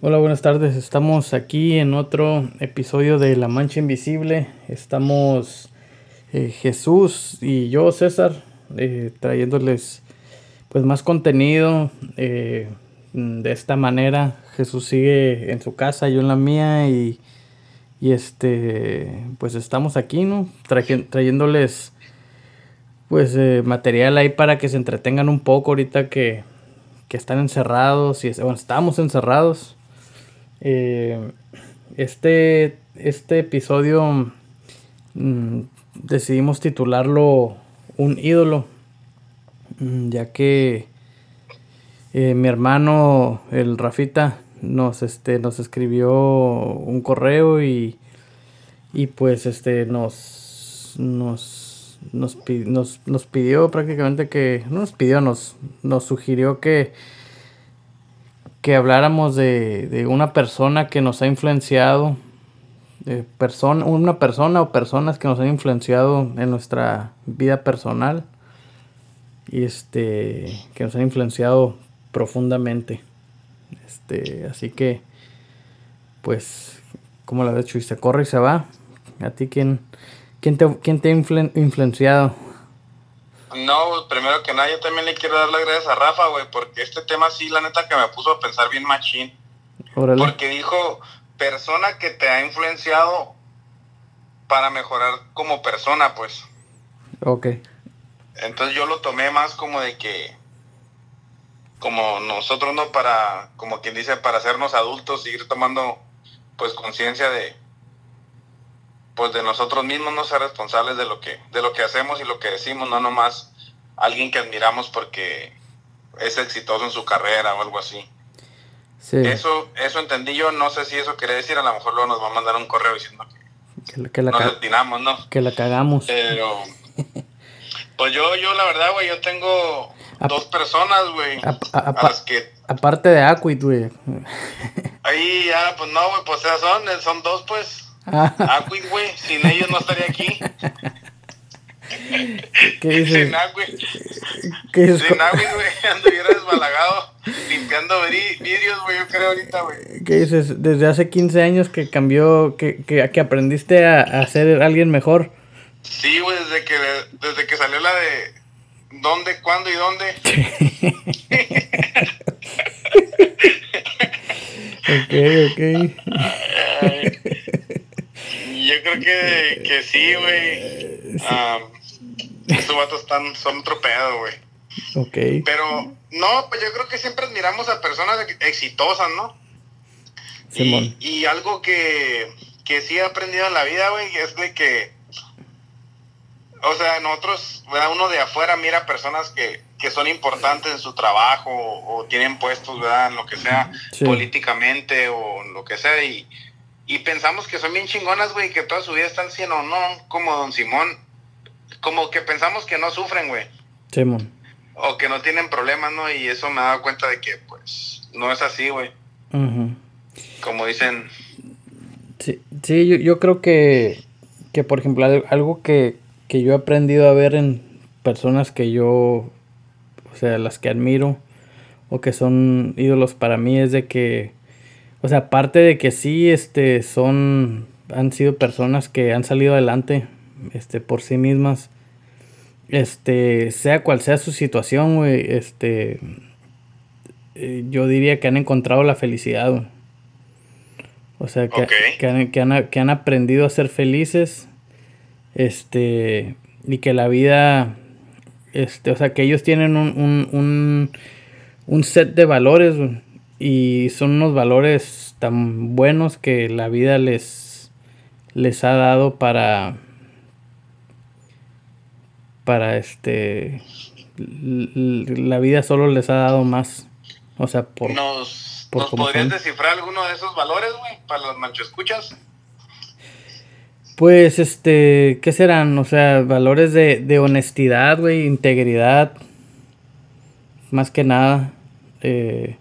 Hola, buenas tardes. Estamos aquí en otro episodio de La Mancha Invisible. Estamos eh, Jesús y yo, César, eh, trayéndoles pues más contenido. eh, de esta manera, Jesús sigue en su casa, yo en la mía y, y este pues estamos aquí, ¿no? Traje- trayéndoles pues material ahí para que se entretengan un poco ahorita que, que están encerrados y bueno, estamos encerrados. Eh, este, este episodio mm, decidimos titularlo Un ídolo, mm, ya que eh, mi hermano, el Rafita, nos, este, nos escribió un correo y, y pues este, nos, nos, nos, nos, nos pidió prácticamente que, no nos pidió, nos, nos sugirió que, que habláramos de, de una persona que nos ha influenciado, de persona, una persona o personas que nos han influenciado en nuestra vida personal y este que nos han influenciado profundamente. Este, así que pues como la ves Chuy, se corre y se va. ¿A ti quién quién te, quién te ha influen- influenciado? No, primero que nada, yo también le quiero dar las gracias a Rafa, güey, porque este tema sí, la neta, que me puso a pensar bien machín. Órale. Porque dijo, persona que te ha influenciado para mejorar como persona, pues. Ok. Entonces yo lo tomé más como de que, como nosotros, ¿no? Para, como quien dice, para hacernos adultos, seguir tomando, pues, conciencia de, pues, de nosotros mismos, no ser responsables de lo que, de lo que hacemos y lo que decimos, no nomás alguien que admiramos porque es exitoso en su carrera o algo así. Sí. Eso, eso entendí yo, no sé si eso quiere decir, a lo mejor luego nos va a mandar un correo diciendo que Que, la- que la, nos destinamos, ¿no? que la cagamos. Pero, pues yo, yo la verdad, güey, yo tengo Ap- dos personas, güey, a- a apa- las que aparte de Aquid, güey. ahí ya, pues no, güey, pues esas son, son dos, pues. Ah, Aquid, güey, sin ellos no estaría aquí. ¿Qué dices? Sin Aquid, ¿Qué dices? sin Aquid, güey, anduviera desbalagado, limpiando vidrios, güey, yo creo ahorita, güey. ¿Qué dices? Desde hace 15 años que cambió, que, que, que aprendiste a, a ser alguien mejor. Sí, güey, desde que, desde que salió la de dónde, cuándo y dónde. Ok, ok. Ay, yo creo que, que sí, güey. Am, estos vatos están, son otro pedo, güey. Ok. Pero, no, pues yo creo que siempre admiramos a personas ex- exitosas, ¿no? Simón. Y, y algo que, que sí he aprendido en la vida, güey, es de que, o sea, nosotros, ¿verdad? Uno de afuera mira personas que, que son importantes en su trabajo o, o tienen puestos, ¿verdad? En lo que sea, Sí. políticamente o en lo que sea, y, y pensamos que son bien chingonas, güey, que toda su vida están siendo, no, como Don Simón, como que pensamos que no sufren, güey Simón. o que no tienen problemas, ¿no? Y eso me ha dado cuenta de que, pues, no es así, güey. Ujú. Como dicen, Sí, sí yo, yo creo que, que, por ejemplo, al- algo que, que yo he aprendido a ver en personas que yo, o sea, las que admiro o que son ídolos para mí es de que, o sea, aparte de que sí, este, son, han sido personas que han salido adelante, este, por sí mismas, este, sea cual sea su situación, güey, este, eh, yo diría que han encontrado la felicidad, güey. O sea, que, Ok. que, han, que, han, que han aprendido a ser felices. Este. Y que la vida. Este. O sea, que ellos tienen un, un, un, un set de valores. güey, Y son unos valores tan buenos que la vida les. Les ha dado para. Para este. La vida solo les ha dado más. O sea, por. ¿nos, por ¿nos podrías son. descifrar alguno de esos valores, güey? Para los manchoescuchas. Pues, este, ¿qué serán? O sea, valores de, de honestidad, güey, integridad, más que nada. Eh,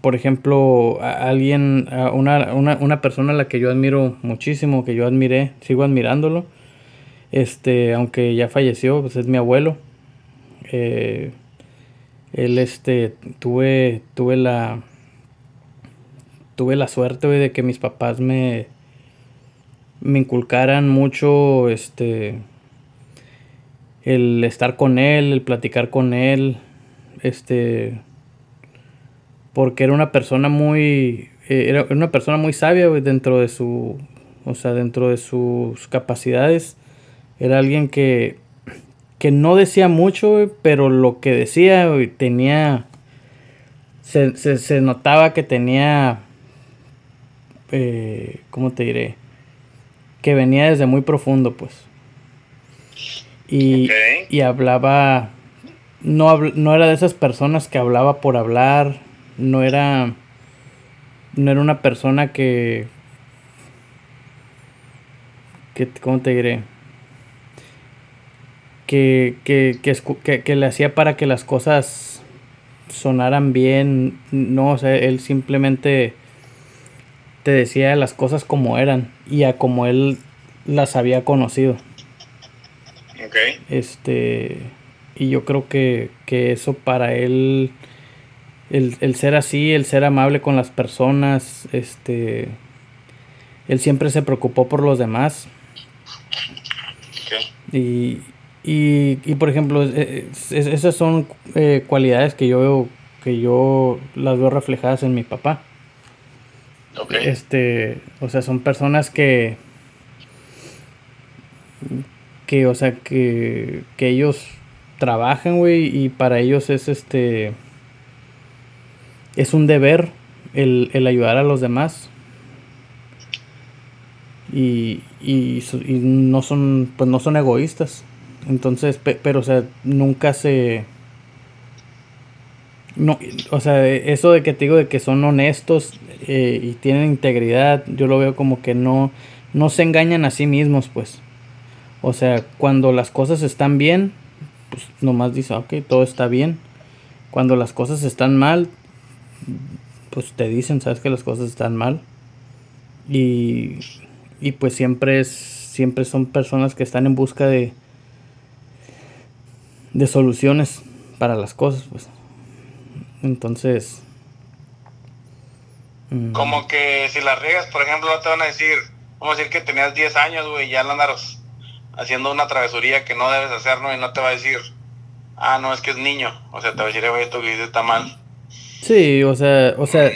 por ejemplo, alguien, una, una, una persona a la que yo admiro muchísimo, que yo admiré, sigo admirándolo, este, aunque ya falleció, pues es mi abuelo. Eh, él, este, tuve, tuve la, tuve la suerte, de que mis papás me, me inculcaran mucho, este, el estar con él, el platicar con él, este, porque era una persona muy, eh, era una persona muy sabia, dentro de su, o sea, dentro de sus capacidades, era alguien que, que no decía mucho, pero lo que decía, tenía, se, se, se notaba que tenía, eh, ¿cómo te diré? Que venía desde muy profundo, pues. Y, y hablaba, no, no era de esas personas que hablaba por hablar, no era, no era una persona que, que ¿cómo te diré? Que, que, que, que, que le hacía para que las cosas sonaran bien, no, o sea, él simplemente te decía las cosas como eran y a como él las había conocido. Ok. Este, y yo creo que, que eso para él, el, el ser así, el ser amable con las personas, este, él siempre se preocupó por los demás. Y, y, y, por ejemplo, es- es- esas son eh, cualidades que yo veo, que yo las veo reflejadas en mi papá. Ok. Este, o sea, son personas que que, o sea, que, que ellos trabajan, güey, y para ellos es este es un deber el, el ayudar a los demás. Y, y, no son pues no son egoístas. Entonces, pe- pero o sea, nunca se no, o sea, eso de que te digo de que son honestos eh, y tienen integridad, yo lo veo como que no, no se engañan a sí mismos, pues. O sea, cuando las cosas están bien, pues nomás dice, ok, todo está bien. Cuando las cosas están mal, pues te dicen, sabes que las cosas están mal. Y, y pues siempre es, siempre son personas que están en busca de, de soluciones para las cosas, pues. Entonces. mm, Como que si la riegas, por ejemplo, te van a decir, vamos a decir que tenías 10 años, güey, ya andas haciendo una travesuría que no debes hacer, ¿no? Y no te va a decir, ah, no, es que es niño. O sea, te va a decir, "Eh, güey, esto que hiciste está mal. Sí, o sea, o sea,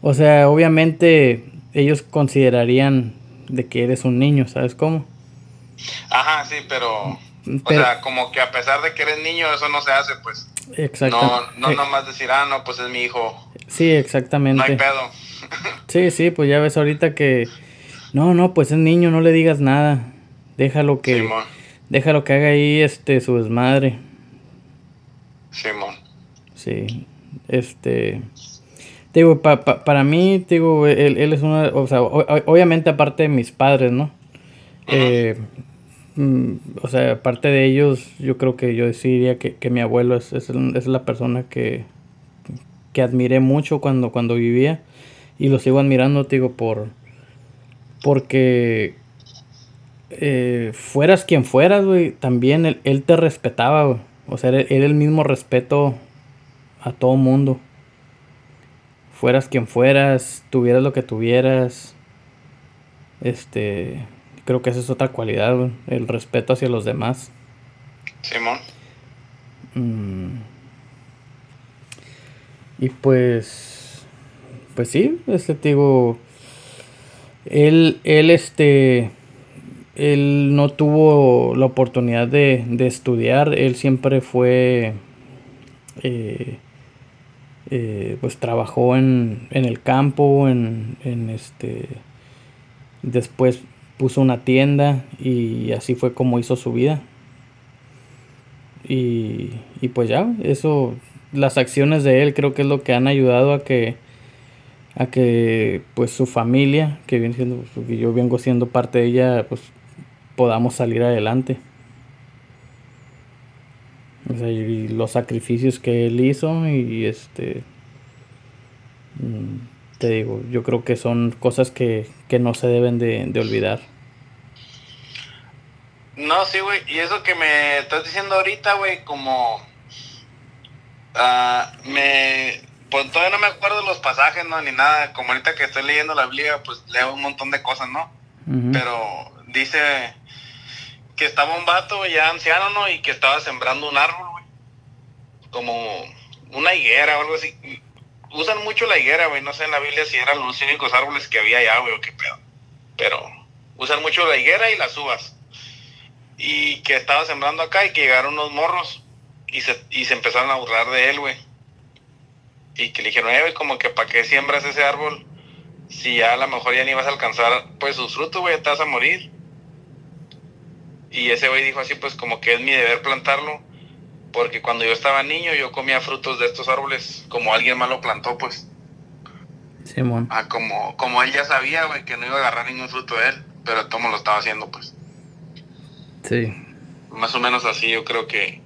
o sea, obviamente ellos considerarían de que eres un niño, ¿sabes cómo? Ajá, sí, pero, Pero- o sea, como que a pesar de que eres niño, eso no se hace, pues. Exacto. No, no nomás decir, ah, no, pues es mi hijo. sí, exactamente. No hay pedo. Sí, sí, pues ya ves ahorita que no, no, pues es niño, no le digas nada. Déjalo que Simón, déjalo que haga ahí este su desmadre. Simón. Sí. Este te digo, pa- pa- para mí, te digo, él, él es una, o sea, o- obviamente aparte de mis padres, ¿no? Eh, mm, o sea, aparte de ellos, yo creo que yo sí diría que, que mi abuelo es, es, es la persona que, que admiré mucho cuando, cuando vivía y lo sigo admirando, te digo, por porque eh, fueras quien fueras, güey, también él, él te respetaba, güey. O sea, era, era el mismo respeto a todo mundo. Fueras quien fueras, tuvieras lo que tuvieras. Este, creo que esa es otra cualidad, güey, el respeto hacia los demás. Simón. Mm. Y pues, pues sí, este te digo, él, él este, él no tuvo la oportunidad de, de estudiar, él siempre fue, eh, eh, pues trabajó en, en el campo, en, en este, después puso una tienda y así fue como hizo su vida. Y, y pues ya, eso, las acciones de él creo que es lo que han ayudado a que, a que pues su familia, que viene siendo, yo vengo siendo parte de ella, pues podamos salir adelante. O sea, y los sacrificios que él hizo y este, mm, te digo, yo creo que son cosas que, que no se deben de, de olvidar. No, sí, güey. Y eso que me estás diciendo ahorita, güey, como... ah, me, pues todavía no me acuerdo los pasajes, no, ni nada. Como ahorita que estoy leyendo la Biblia, pues leo un montón de cosas, ¿no? Pero dice que estaba un vato ya anciano, ¿no? Y que estaba sembrando un árbol. Como una higuera o algo así. Usan mucho la higuera, güey. No sé en la Biblia si eran los únicos árboles que había allá, güey, o qué pedo. Pero usan mucho la higuera y las uvas. Y que estaba sembrando acá y que llegaron unos morros y se, y se empezaron a burlar de él, güey. Y que le dijeron, eh, como que para qué siembras ese árbol si ya a lo mejor ya ni vas a alcanzar pues sus frutos, güey, te vas a morir. Y ese güey dijo así, pues como que es mi deber plantarlo, porque cuando yo estaba niño yo comía frutos de estos árboles, como alguien más lo plantó, pues. Simón. Ah, como, como él ya sabía, güey, que no iba a agarrar ningún fruto de él, pero Tomo lo estaba haciendo, pues. Sí. Más o menos así, yo creo que,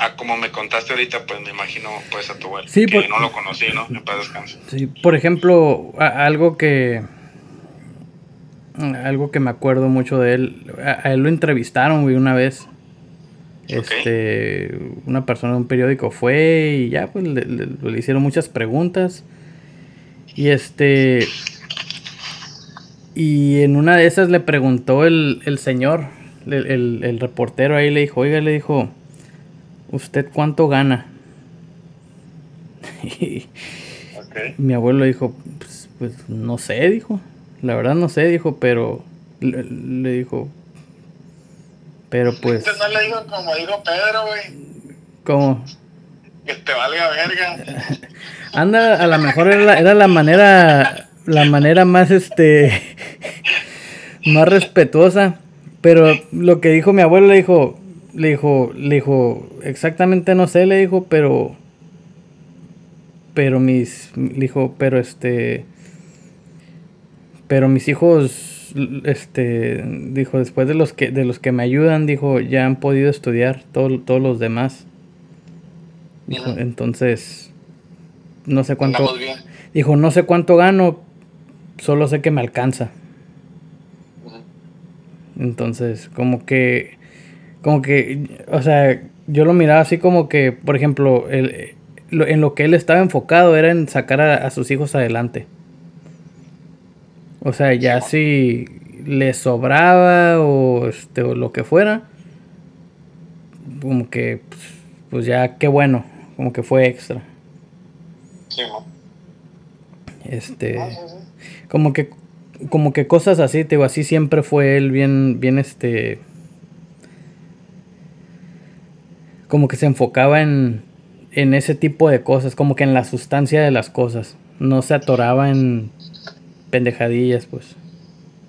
Ah, como me contaste ahorita, pues me imagino pues a tu abuelo. Sí, que no lo conocí, ¿no? En paz descanso. Sí, por ejemplo, algo que algo que me acuerdo mucho de él, a, él lo entrevistaron, güey, una vez. Este, una persona de un periódico fue y ya, pues le, hicieron muchas preguntas. Y este, y en una de esas le preguntó el, el señor, el, el, reportero ahí le dijo, oiga, le dijo, ¿usted cuánto gana? Mi abuelo dijo, pues, pues, no sé, dijo. La verdad no sé, dijo, pero le, dijo, pero pues... Usted no le dijo como dijo Pedro, güey. ¿Cómo? Que te valga verga. Anda, a lo mejor era la, era la manera, la manera más, este, más respetuosa. Pero lo que dijo mi abuelo, le dijo, le dijo, le dijo, exactamente no sé, le dijo, pero, pero mis, le dijo, pero este, pero mis hijos, este, dijo, después de los que, de los que me ayudan, dijo, ya han podido estudiar todos los demás. Dijo, entonces, no sé cuánto, dijo, no sé cuánto gano, solo sé que me alcanza. Entonces, como que como que, o sea, yo lo miraba así como que, por ejemplo, el, en lo que él estaba enfocado era en sacar a, sus hijos adelante. O sea, ya si le sobraba o, este, o lo que fuera, como que, pues, pues ya qué bueno, como que fue extra. Sí, Este, ah, como que, como que cosas así, te digo, así siempre fue él bien, bien, este, como que se enfocaba en, en ese tipo de cosas, como que en la sustancia de las cosas. No se atoraba en pendejadillas, pues.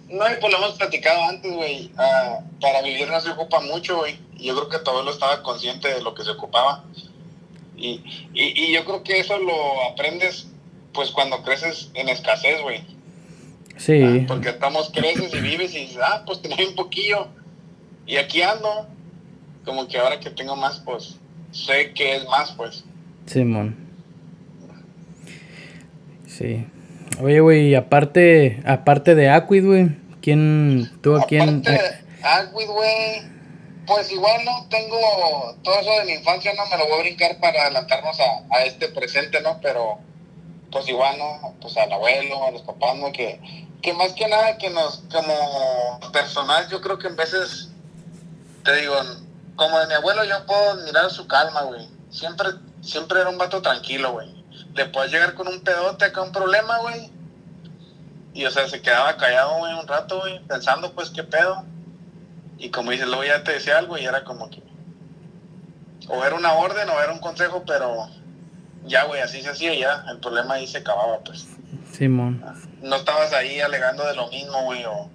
No, y pues lo hemos platicado antes, güey. Ah, para vivir no se ocupa mucho, güey. Y yo creo que todo lo estaba consciente de lo que se ocupaba. Y, y, y yo creo que eso lo aprendes, pues, cuando creces en escasez, güey. Sí. Ah, porque estamos, creces y vives y dices, ah, pues tenía un poquillo. Y aquí ando como que ahora que tengo más, pues sé que es más, pues. Simón. Sí. Oye, güey, aparte, aparte de Aquid, güey, ¿quién, tú a quién? Aquid, güey, pues igual no tengo todo eso de mi infancia, no me lo voy a brincar para adelantarnos a, a este presente, ¿no? Pero, pues igual, ¿no? Pues al abuelo, a los papás, ¿no? Que, que más que nada que nos, como personal, yo creo que en veces, te digo, como de mi abuelo, yo puedo mirar su calma, güey. Siempre, siempre era un vato tranquilo, güey. Le puedes llegar con un pedote acá, un problema, güey. Y, o sea, se quedaba callado, güey, un rato, güey, pensando, pues, qué pedo. Y como dices, luego ya te decía algo y era como que. O era una orden o era un consejo, pero ya, güey, así se hacía ya. El problema ahí se acababa, pues. Simón. No estabas ahí alegando de lo mismo, güey, o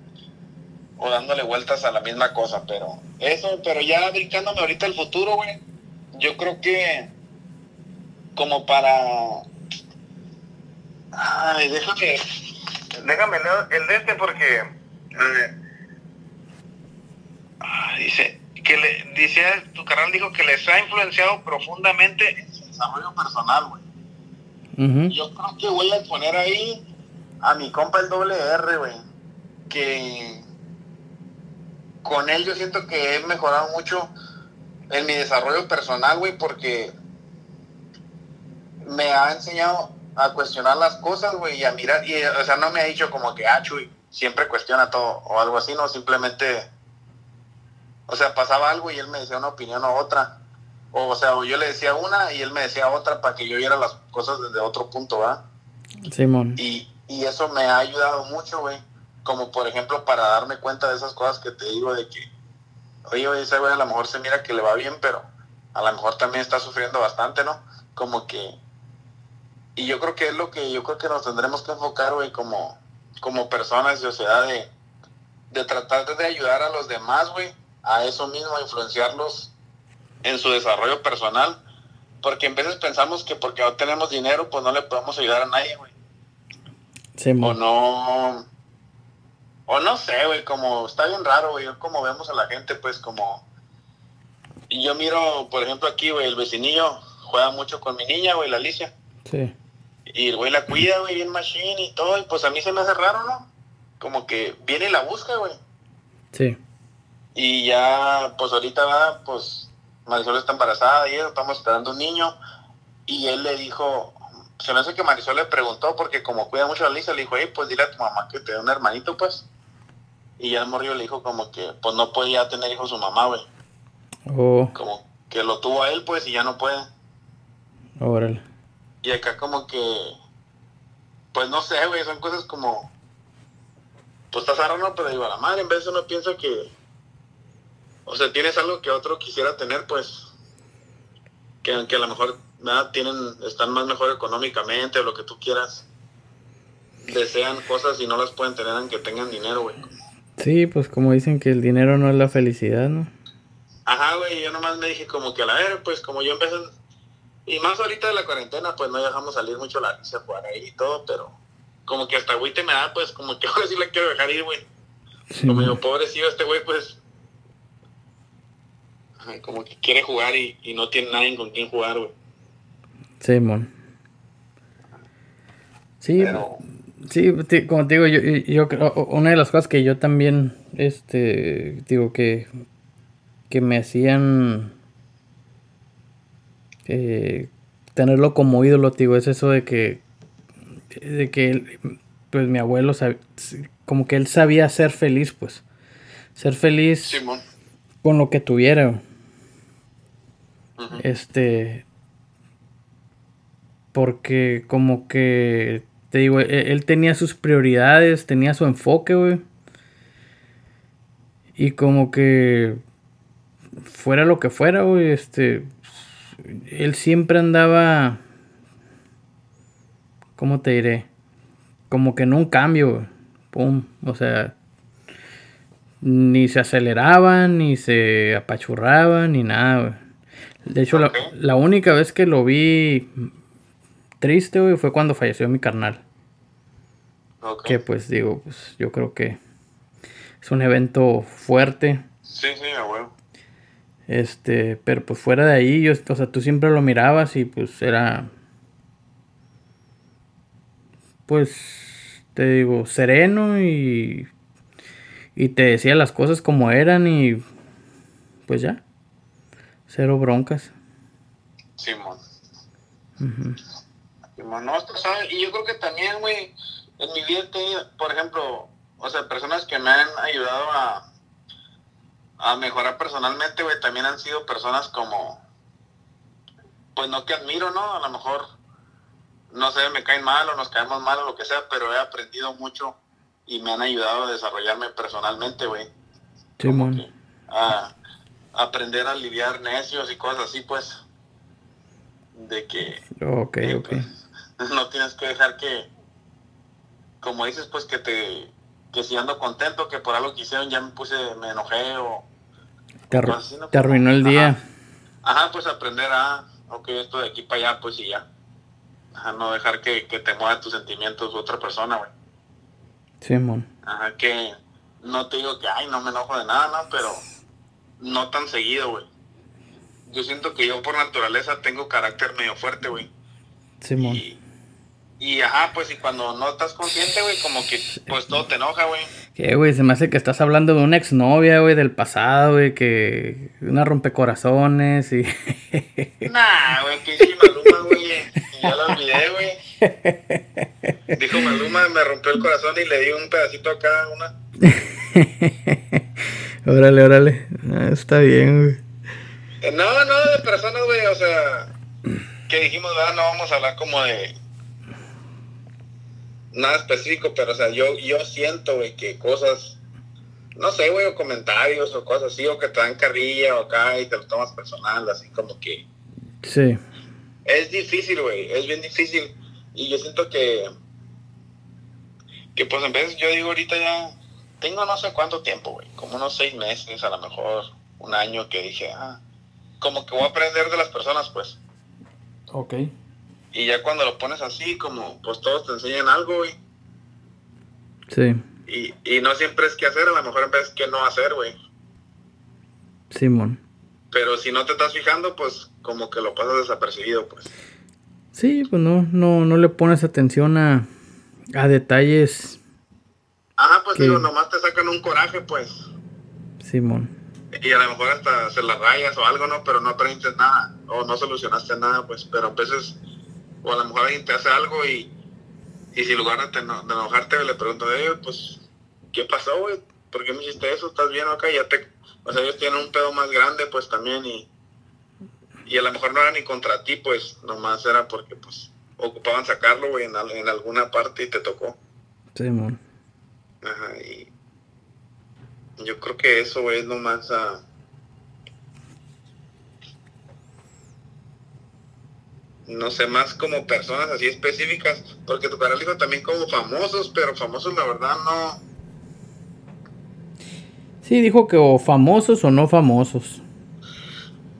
o dándole vueltas a la misma cosa, pero eso, pero ya brincándome ahorita el futuro, güey, yo creo que como para... Ay, déjame, déjame el de este porque... dice que le dice tu canal dijo que les ha influenciado profundamente en su desarrollo personal, güey. Yo creo que voy a poner ahí a mi compa el doble R, güey. Que con él yo siento que he mejorado mucho en mi desarrollo personal, güey, porque me ha enseñado a cuestionar las cosas, güey, y a mirar, y, o sea, no me ha dicho como que, ah, Chuy, siempre cuestiona todo, o algo así, no, simplemente, o sea, pasaba algo y él me decía una opinión o otra, o, o sea, yo le decía una y él me decía otra para que yo viera las cosas desde otro punto, ¿va? Simón. Y, y eso me ha ayudado mucho, güey, como por ejemplo para darme cuenta de esas cosas que te digo de que, oye, oye, ese güey a lo mejor se mira que le va bien, pero a lo mejor también está sufriendo bastante, ¿no? Como que y yo creo que es lo que yo creo que nos tendremos que enfocar, güey, como, como personas de sociedad, de, de tratar de ayudar a los demás, güey, a eso mismo, a influenciarlos en su desarrollo personal. Porque en veces pensamos que porque no tenemos dinero, pues no le podemos ayudar a nadie, güey. Sí, o no. O no sé, güey, como está bien raro, güey, como vemos a la gente, pues como. Y yo miro, por ejemplo, aquí, güey, el vecinillo juega mucho con mi niña, güey, la Alicia. Sí. Y el güey la cuida, güey, bien machine y todo. Y pues a mí se me hace raro, ¿no? Como que viene y la busca, güey. Sí. Y ya, pues ahorita va, pues Marisol está embarazada y estamos esperando un niño. Y él le dijo, se me hace que Marisol le preguntó, porque como cuida mucho a Lisa, le dijo, hey, pues dile a tu mamá que te dé un hermanito, pues. Y ya el morrillo le dijo como que, pues no podía tener hijo su mamá, güey. Oh. Como que lo tuvo a él, pues, y ya no puede. Órale. Y acá como que, pues no sé, güey, son cosas como, pues está raro, ¿no? Pero digo, a la madre, en vez de uno piensa que, o sea, tienes algo que otro quisiera tener, pues, que, que a lo mejor nada tienen, están más mejor económicamente o lo que tú quieras, desean cosas y no las pueden tener aunque tengan dinero, güey. Sí, pues como dicen que el dinero no es la felicidad, ¿no? Ajá, güey, yo nomás me dije como que a la ver, pues como yo empecé y más ahorita de la cuarentena, pues no dejamos salir mucho la risa jugar ahí y todo, pero como que hasta te me da, pues como que ahora sí la quiero dejar ir, güey. como digo, pobrecito este güey, pues como que quiere jugar y, no tiene nadie con quien jugar, güey. Sí, mon. Sí, sí, como te digo, yo, yo creo, una de las cosas que yo también, este, digo que, que me hacían eh, tenerlo como ídolo, digo, es eso de que, de que, pues mi abuelo, como que él sabía ser feliz, pues, ser feliz con lo que tuviera. Este, porque como que, te digo, él, él, tenía sus prioridades, tenía su enfoque, güey. Y como que fuera lo que fuera, güey, este, él siempre andaba, ¿cómo te diré? Como que en un cambio, pum, o sea, ni se aceleraba, ni se apachurraba, ni nada, De hecho, la, única vez que lo vi triste, fue cuando falleció mi carnal. Que pues digo, pues yo creo que es un evento fuerte. Sí, sí, abuelo. Este, pero pues fuera de ahí, yo, o sea, tú siempre lo mirabas y pues era, pues, te digo, sereno y, y te decía las cosas como eran y pues ya, cero broncas. Simón. Simón, no, ¿sabes? Y yo creo que también, güey, en mi vida he tenido, por ejemplo, o sea, personas que me han ayudado a a mejorar personalmente, güey, también han sido personas como, pues no que admiro, ¿no? A lo mejor, no sé, me caen mal o nos caemos mal o lo que sea, pero he aprendido mucho y me han ayudado a desarrollarme personalmente, güey. Sí, a, aprender a lidiar necios y cosas así, pues. De que... Ok, ok. Pues, no tienes que dejar que, como dices, pues que te que si ando contento que por algo que hicieron ya me puse, me enojé o... Te, arruinó el día. Ajá. pues aprender a, ok, esto de aquí para allá, pues y ya. Ajá, no dejar que, te mueva tus sentimientos otra persona, güey. Sí, mon. Ajá, que no te digo que, ay, no me enojo de nada, no, pero no tan seguido, güey. Yo siento que yo por naturaleza tengo carácter medio fuerte, güey. Sí, mon. Y ajá, pues y cuando no estás consciente, güey, como que pues todo te enoja, güey. ¿Qué, güey? Se me hace que estás hablando de una exnovia, güey, del pasado, güey, que una rompecorazones y... Nah, güey, que sí, maluma, güey. Ya la Dijo Maluma, me rompió el corazón y le di un pedacito a cada una. órale, órale. Ah, está bien, güey. Eh, no, no, de personas, güey, o sea, que dijimos, ¿verdad? No vamos a hablar como de nada específico, pero, o sea, yo, yo siento, güey, que cosas, no sé, güey, o comentarios o cosas así, o que te dan carrilla o acá y te lo tomas personal, así como que... Sí. Es difícil, güey, es bien difícil. Y yo siento que, que pues en vez, yo digo ahorita ya, tengo no sé cuánto tiempo, güey, como unos seis meses, a lo mejor un año que dije, ah, como que voy a aprender de las personas, pues. Ok. Y ya cuando lo pones así, como pues todos te enseñan algo, güey. Sí. Y, y no siempre es qué hacer, a lo mejor en vez que no hacer, güey. Simón. Pero si no te estás fijando, pues como que lo pasas desapercibido, pues. Sí, pues no, no, no le pones atención a, a detalles. Ajá, pues digo, nomás te sacan un coraje, pues. Simón. Y a lo mejor hasta se las rayas o algo, ¿no? Pero no aprendiste nada, o no solucionaste nada, pues. Pero a veces, o a lo mejor alguien te hace algo y, y si en lugar de, enojarte le preguntas a ellos, pues, ¿qué pasó, güey? ¿Por qué me hiciste eso? ¿Estás bien acá? Ya te... O sea, ellos tienen un pedo más grande, pues, también, y y a lo mejor no era ni contra ti, pues nomás era porque pues ocupaban sacarlo, güey, en, en, alguna parte y te tocó. Sí, mon. Ajá, y yo creo que eso, güey, es lo más... Uh, no sé, más como personas así específicas, porque tu canal dijo también como famosos, pero famosos la verdad no... Sí, dijo que o famosos o no famosos.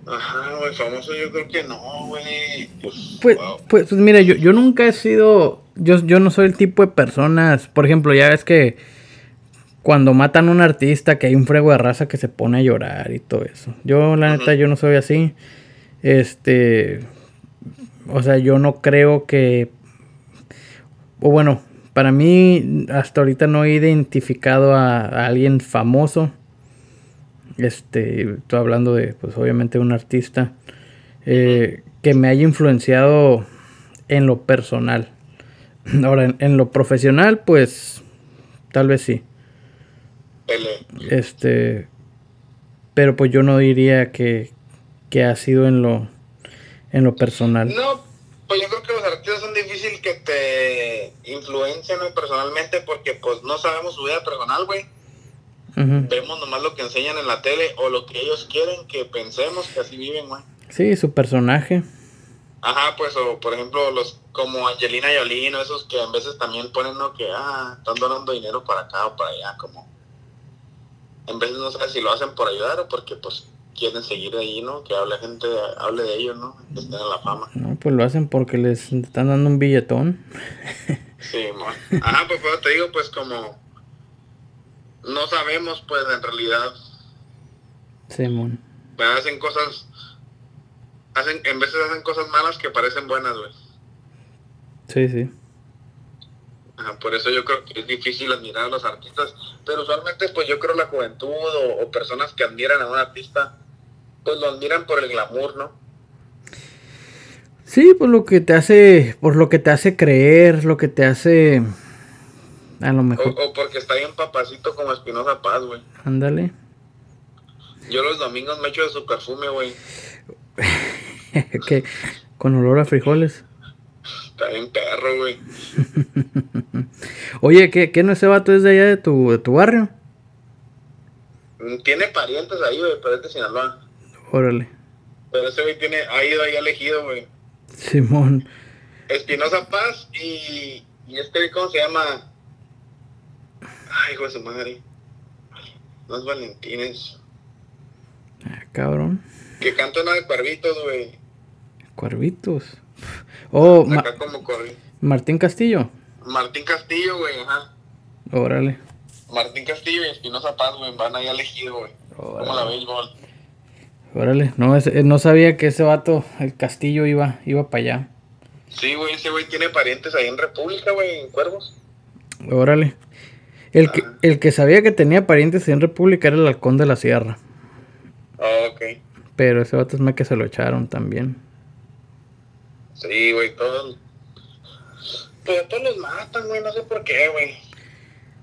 Ajá, güey, famoso yo creo que no, güey. Pues, pues, pues, mira, yo, yo nunca he sido, yo, yo no soy el tipo de personas, por ejemplo, ya ves que cuando matan a un artista que hay un frego de raza que se pone a llorar y todo eso. Yo, la neta, yo no soy así. Este, o sea, yo no creo que, o bueno, para mí hasta ahorita no he identificado a alguien famoso este, estoy hablando de, pues obviamente un artista eh, que me haya influenciado en lo personal. Ahora, en, lo profesional, pues tal vez sí. Este, pero pues yo no diría que, que ha sido en lo, en lo personal. No, pues yo creo que los artistas son difíciles que te influencien personalmente porque pues no sabemos su vida personal, güey. Vemos nomás lo que enseñan en la tele o lo que ellos quieren que pensemos que así viven, güey. Sí, su personaje. Ajá, pues, o por ejemplo, los como Angelina Jolie, esos que a veces también ponen, ¿no? Que, ah, están donando dinero para acá o para allá, como. En veces no sé si lo hacen por ayudar o porque, pues, quieren seguir ahí, ¿no? Que hable gente, hable de ellos, ¿no? Que estén en la fama. No, pues lo hacen porque les están dando un billetón. sí, Ajá, pues, pues te digo, pues, como no sabemos, pues, en realidad. Simón. hacen cosas. Hacen, en veces hacen cosas malas que parecen buenas, güey. Sí, sí. por eso yo creo que es difícil admirar a los artistas. Pero usualmente, pues yo creo la juventud o, personas que admiran a un artista, pues lo admiran por el glamour, ¿no? Sí, por lo que te hace, por lo que te hace creer, lo que te hace a lo mejor. O, porque está bien papacito como Espinosa Paz, güey. Ándale. Yo los domingos me echo de su perfume, güey. ¿Qué? ¿Con olor a frijoles? Está bien perro, güey. Oye, ¿qué, ¿qué no ese vato es de allá de tu, de tu barrio? Tiene parientes ahí, güey, pero es de Sinaloa. Órale. Pero ese güey tiene, ha ido ahí elegido, güey. Simón. Espinosa Paz y, y este, ¿cómo se llama? Ay, hijo de su madre. Los Valentines. Ah, cabrón. Que canta una de Cuervitos, güey. Cuervitos. Oh, Acá como Martín Castillo. Martín Castillo, güey, ajá. Órale. Martín Castillo y Espinosa Paz, güey, van ahí elegido, güey. Como la béisbol. Órale, no, no sabía que ese vato, el Castillo, iba, iba para allá. Sí, güey, ese güey tiene parientes ahí en República, güey, en Cuervos. Órale. El que, el que sabía que tenía parientes en República era el halcón de la sierra. Ah, ok. Pero ese vato es que se lo echaron también. Sí, güey, todo. Pues a todos los matan, güey, no sé por qué, güey.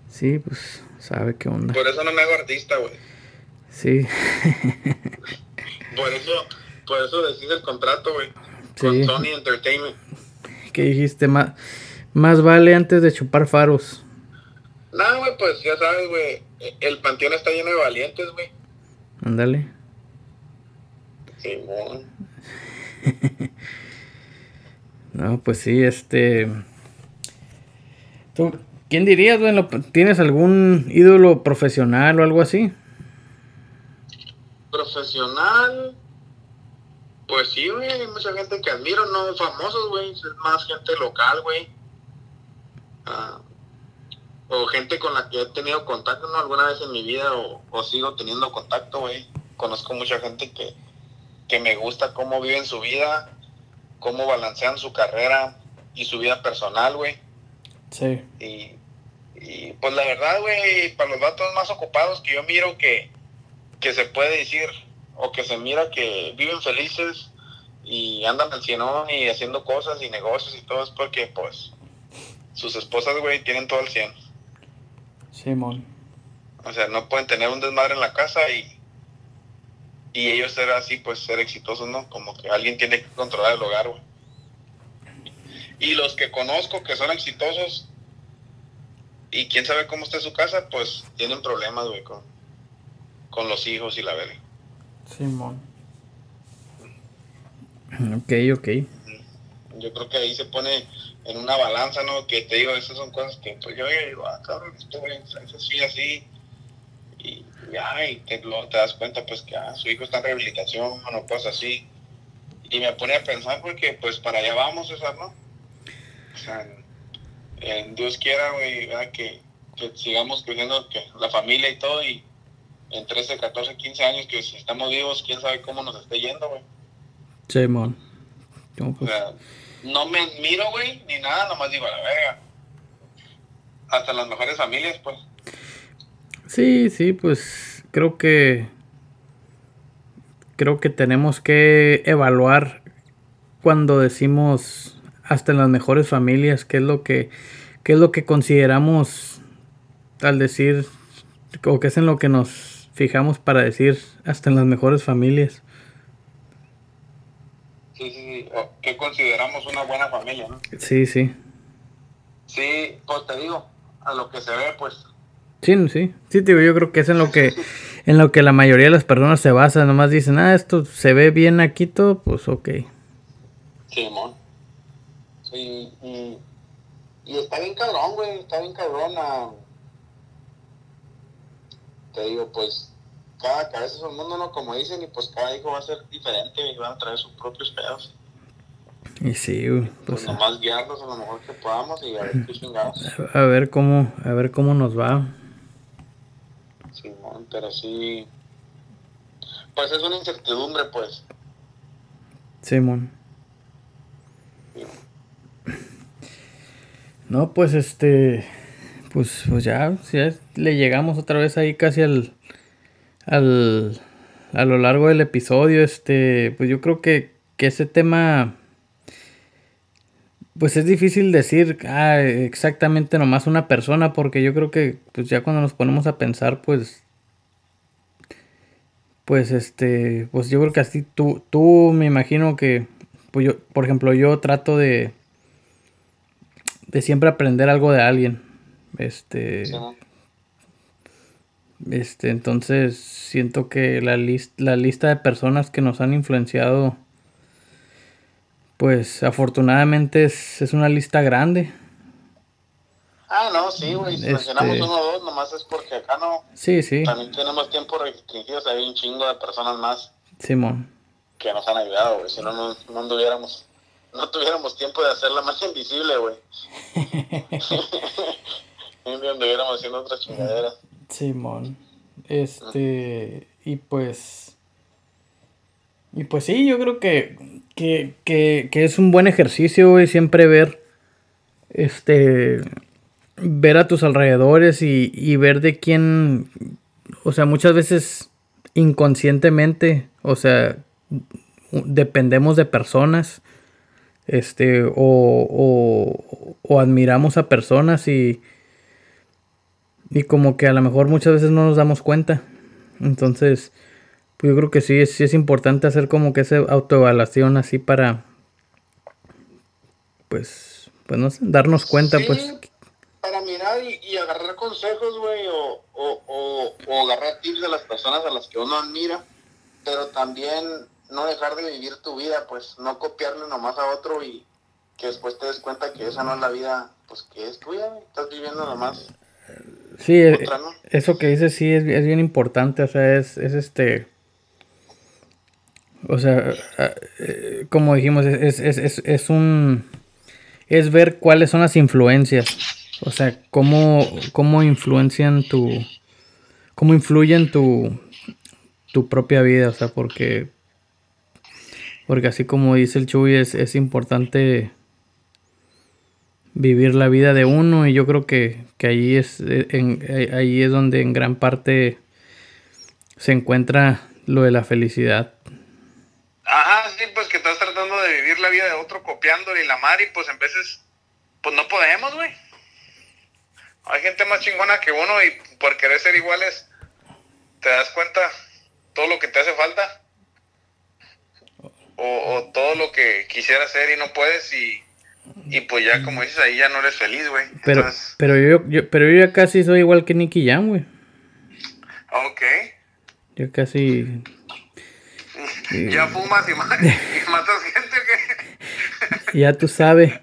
Sí, pues sabe qué onda. Por eso no me hago artista, güey. Sí. por eso, por eso decís el contrato, güey. Con Sony Entertainment. ¿Qué dijiste? Más, más vale antes de chupar faros. No, güey, pues ya sabes, güey. El panteón está lleno de valientes, güey. Ándale. Sí, güey. no, pues sí, este. ¿Tú, ¿Quién dirías, güey? ¿Tienes algún ídolo profesional o algo así? Profesional. Pues sí, güey, hay mucha gente que admiro, no famosos, güey, es más gente local, güey. Ah, o gente con la que he tenido contacto, ¿no? Alguna vez en mi vida, o, o sigo teniendo contacto, güey. Conozco mucha gente que, que me gusta cómo viven su vida, cómo balancean su carrera y su vida personal, güey. Sí. Y, y pues la verdad, güey, para los vatos más ocupados que yo miro que, que se puede decir, o que se mira que viven felices y andan al cienón y haciendo cosas y negocios y todo es porque pues sus esposas, güey, tienen todo al cien. Simón. O sea, no pueden tener un desmadre en la casa y, y ellos ser así, pues ser exitosos, ¿no? Como que alguien tiene que controlar el hogar, güey. Y los que conozco que son exitosos y quién sabe cómo está su casa, pues tienen problemas, güey, con, con los hijos y la verga. Simón. Ok, ok. Yo creo que ahí se pone en una balanza, ¿no? Que te digo, esas son cosas que pues yo digo, ah, cabrón, esto es así, así. Y, y te, te das cuenta, pues, que ah, su hijo está en rehabilitación, o cosas así. Y me pone a pensar, porque, pues, para allá vamos, César, ¿no? O sea, en, Dios quiera, güey, que, que sigamos creciendo, que la familia y todo, y en 13, 14, 15 años que si estamos vivos, quién sabe cómo nos esté yendo, güey. Sí, man. O sea, no me admiro, güey, ni nada, nomás digo, a la verga. Hasta las mejores familias, pues. Sí, sí, pues creo que creo que tenemos que evaluar cuando decimos hasta en las mejores familias, qué es lo que qué es lo que consideramos al decir o qué es en lo que nos fijamos para decir hasta en las mejores familias. Sí, sí, sí. ¿Qué consideramos una buena familia, no? Sí, sí. Sí, pues te digo, a lo que se ve, pues. Sí, sí. Sí, digo, yo creo que es en lo que en lo que la mayoría de las personas se basa, nomás dicen, ah, esto se ve bien aquí todo, pues ok. Simón. Sí, y, y está bien cabrón, güey, está bien cabrón. A te digo, pues cada cabeza es un mundo, ¿no? Como dicen, y pues cada hijo va a ser diferente y van a traer sus propios pedos. Y sí, pues, pues nomás guiarlos a lo mejor que podamos y a ver qué chingados. A ver cómo, a ver cómo nos va. Simón, pero sí. Pues es una incertidumbre, pues. Simón. No, pues este pues, pues ya, ya le llegamos otra vez ahí casi al, al a lo largo del episodio. Este, pues yo creo que, que ese tema, pues es difícil decir ah, exactamente nomás una persona, porque yo creo que, pues ya cuando nos ponemos a pensar, pues, pues este, pues yo creo que así tú, tú me imagino que, pues yo, por ejemplo, yo trato de, de siempre aprender algo de alguien. Este. Este, entonces siento que la, la lista de personas que nos han influenciado, pues afortunadamente es, es una lista grande. Ah, no, sí, güey. Si mencionamos este uno o dos, nomás es porque acá no. Sí, sí. También tenemos tiempo restringido, hay un chingo de personas más. Simón. Que nos han ayudado, güey. Si no, no, no tuviéramos, no tuviéramos tiempo de hacerla más invisible, güey. anduviéramos haciendo otra chingadera. Simón. Este. Y pues. Y pues sí, yo creo que, que, que, que es un buen ejercicio, güey, siempre ver. Este. Ver a tus alrededores y, y ver de quién. O sea, muchas veces inconscientemente, o sea, dependemos de personas este, o, o, o admiramos a personas y, y como que a lo mejor muchas veces no nos damos cuenta. Entonces, pues yo creo que sí, sí es importante hacer como que esa autoevaluación así para, pues, pues no sé, darnos cuenta, pues. Para mirar y, agarrar consejos, güey, o, o, o, agarrar tips de las personas a las que uno admira, pero también no dejar de vivir tu vida, pues no copiarle nomás a otro y que después te des cuenta que esa no es la vida, pues que es tuya, estás viviendo nomás. Sí, eh, eso que dices sí es, es, bien importante, o sea, es, es este... O sea, eh, como dijimos, es, es, es, es un... Es ver cuáles son las influencias. O sea, cómo, cómo influencian tu... Cómo influyen tu, tu propia vida. O sea, porque... Porque así como dice el Chuy, es, es importante vivir la vida de uno y yo creo que, que ahí es en, ahí es donde en gran parte se encuentra lo de la felicidad. Ajá, sí, pues que estás tratando de vivir la vida de otro copiándole y la mar y pues en veces pues no podemos, güey. Hay gente más chingona que uno y por querer ser iguales te das cuenta todo lo que te hace falta o, todo lo que quisiera hacer y no puedes y y pues ya, como dices, ahí ya no eres feliz, güey. Pero, pero, yo, yo, pero yo ya casi soy igual que Nicky Jam, güey. Ok. Yo casi... ¿Ya fumas y, matas gente o qué? ya tú sabes.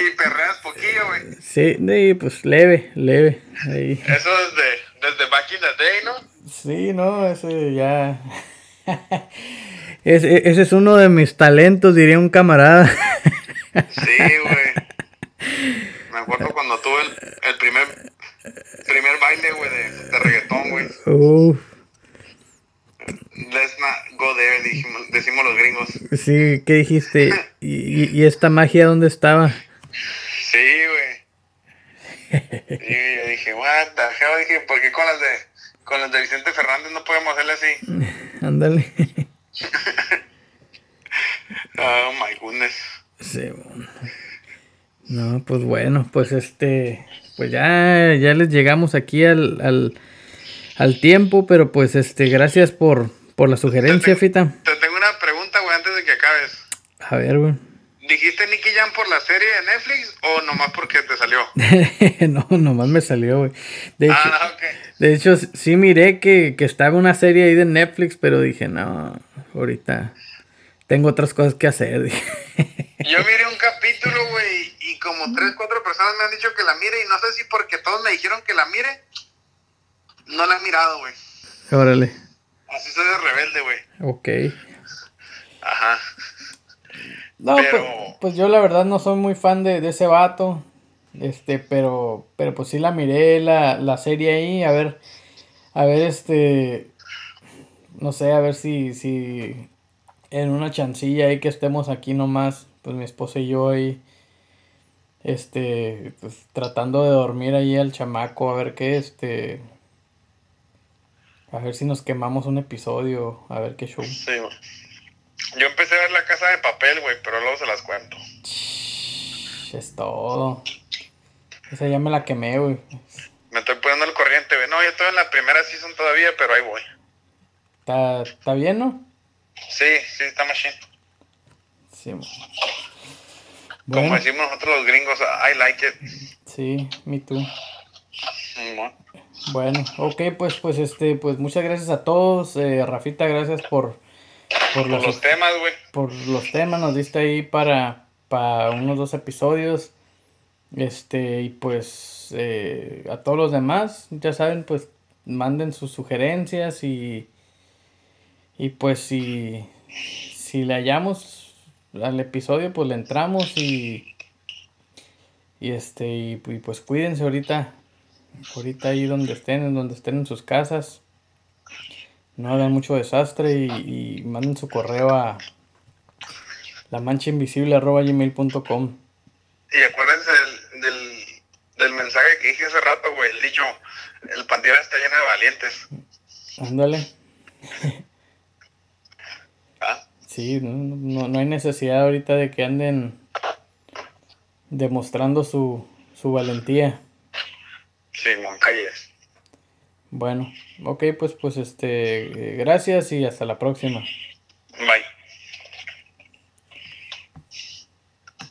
y perreas poquillo, güey. Sí, pues leve, leve. Ahí. Eso desde, desde back in the day, ¿no? Sí, no, ese ya... Ese, ese es uno de mis talentos, diría un camarada. Sí, güey. Me acuerdo cuando tuve el, el primer, primer baile, güey, de, de, reggaetón, güey. Uf. Let's not go there, dijimos, decimos los gringos. Sí, ¿qué dijiste? ¿Y, y esta magia dónde estaba? Sí, güey. Y yo dije, what the hell, dije, ¿por qué con las de, con las de Vicente Fernández no podemos hacerle así? Ándale. Oh my goodness. Sí, No, pues bueno, pues este, pues ya, ya les llegamos aquí al, al, al tiempo, pero pues este, gracias por, por la sugerencia, te, Fita. Te tengo una pregunta, güey, antes de que acabes. A ver, güey. ¿Dijiste Nicky Jam por la serie de Netflix o nomás porque te salió? no, nomás me salió, güey. De hecho, ah, okay. de hecho, sí miré que, que estaba una serie ahí de Netflix, pero dije, no, ahorita tengo otras cosas que hacer. Yo miré un capítulo, güey, y como tres, cuatro personas me han dicho que la mire, y no sé si porque todos me dijeron que la mire, no la he mirado, güey. Órale. Así soy de rebelde, güey. Ok. Ajá. No, pero... pues, pues, yo la verdad no soy muy fan de, de, ese vato. Este, pero, pero pues sí la miré la, la serie ahí, a ver, a ver este, no sé, a ver si, si en una chancilla ahí que estemos aquí nomás, pues mi esposa y yo ahí, este, pues tratando de dormir ahí al chamaco, a ver qué, este, a ver si nos quemamos un episodio, a ver qué show. Sí, yo empecé a ver la casa de papel, güey, pero luego se las cuento. Es todo. Esa ya me la quemé, güey. Me estoy poniendo el corriente, güey. No, yo estoy en la primera season todavía, pero ahí voy. ¿Está, está bien, no? Sí, sí, está machine. Sí. Como decimos nosotros los gringos, I like it. Sí, me too. Bueno. bueno, ok, pues, pues, este, pues muchas gracias a todos. Eh, Rafita, gracias por, por, los, temas, güey. Por los temas, nos diste ahí para, para unos dos episodios. Este, y pues eh, a todos los demás, ya saben, pues manden sus sugerencias y y pues si, si le hallamos al episodio, pues le entramos y, y este, y, pues cuídense ahorita, ahorita ahí donde estén, donde estén en sus casas. No hagan mucho desastre y, y manden su correo a la mancha invisible arroba gmail.com. Y acuérdense del, del, del, mensaje que dije hace rato, güey, el dicho, el panteón está lleno de valientes. Ándale. Sí, no, no, hay necesidad ahorita de que anden demostrando su, su valentía. Sí, Moncalles. Bueno, ok, pues, pues este, gracias y hasta la próxima. Bye.